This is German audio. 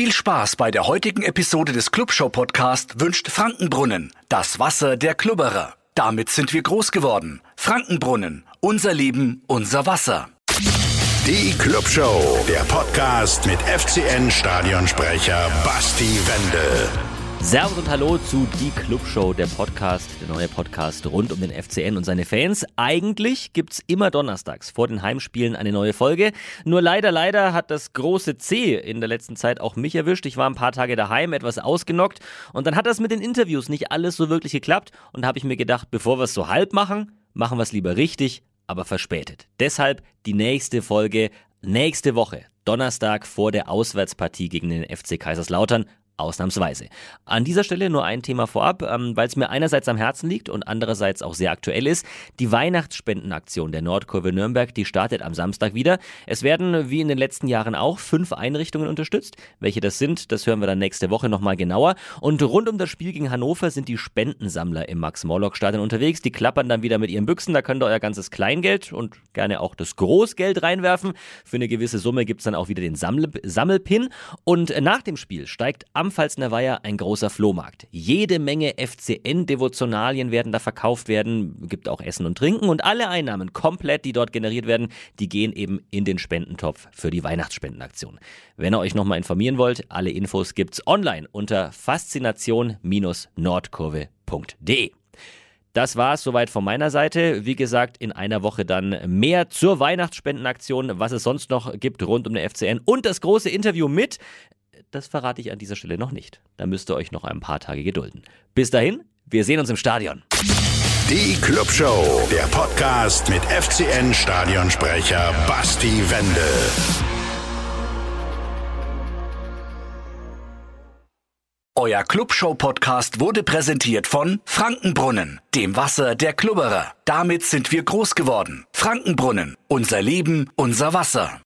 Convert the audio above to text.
Viel Spaß bei der heutigen Episode des Clubshow Podcast wünscht Frankenbrunnen, das Wasser der Klubberer. Damit sind wir groß geworden. Frankenbrunnen, unser Leben, unser Wasser. Die Clubshow, der Podcast mit FCN Stadionsprecher Basti Wendel. Servus und Hallo zu Die Clubshow, der Podcast, der neue Podcast rund um den FCN und seine Fans. Eigentlich gibt's immer donnerstags vor den Heimspielen eine neue Folge. Nur leider, leider hat das große C in der letzten Zeit auch mich erwischt. Ich war ein paar Tage daheim, etwas ausgenockt und dann hat das mit den Interviews nicht alles so wirklich geklappt und habe ich mir gedacht, bevor wir es so halb machen, machen wir es lieber richtig, aber verspätet. Deshalb die nächste Folge nächste Woche. Donnerstag vor der Auswärtspartie gegen den FC Kaiserslautern Ausnahmsweise. An dieser Stelle nur ein Thema vorab, ähm, weil es mir einerseits am Herzen liegt und andererseits auch sehr aktuell ist. Die Weihnachtsspendenaktion der Nordkurve Nürnberg, die startet am Samstag wieder. Es werden, wie in den letzten Jahren auch, fünf Einrichtungen unterstützt. Welche das sind, das hören wir dann nächste Woche nochmal genauer. Und rund um das Spiel gegen Hannover sind die Spendensammler im Max-Morlock-Stadion unterwegs. Die klappern dann wieder mit ihren Büchsen. Da könnt ihr euer ganzes Kleingeld und gerne auch das Großgeld reinwerfen. Für eine gewisse Summe gibt es dann auch wieder den Sammel Sammelpin. Und nach dem Spiel steigt am am Pfalzner Weiher ein großer Flohmarkt. Jede Menge FCN-Devotionalien werden da verkauft werden, gibt auch Essen und Trinken und alle Einnahmen komplett, die dort generiert werden, die gehen eben in den Spendentopf für die Weihnachtsspendenaktion. Wenn ihr euch nochmal informieren wollt, alle Infos gibt's online unter faszination-nordkurve.de. Das war es soweit von meiner Seite. Wie gesagt, in einer Woche dann mehr zur Weihnachtsspendenaktion, was es sonst noch gibt rund um den FCN und das große Interview mit das verrate ich an dieser Stelle noch nicht. Da müsst ihr euch noch ein paar Tage gedulden. Bis dahin, wir sehen uns im Stadion. Die Clubshow, der Podcast mit FCN Stadionsprecher Basti Wendel. Euer Clubshow-Podcast wurde präsentiert von Frankenbrunnen, dem Wasser der Klubberer. Damit sind wir groß geworden. Frankenbrunnen, unser Leben, unser Wasser.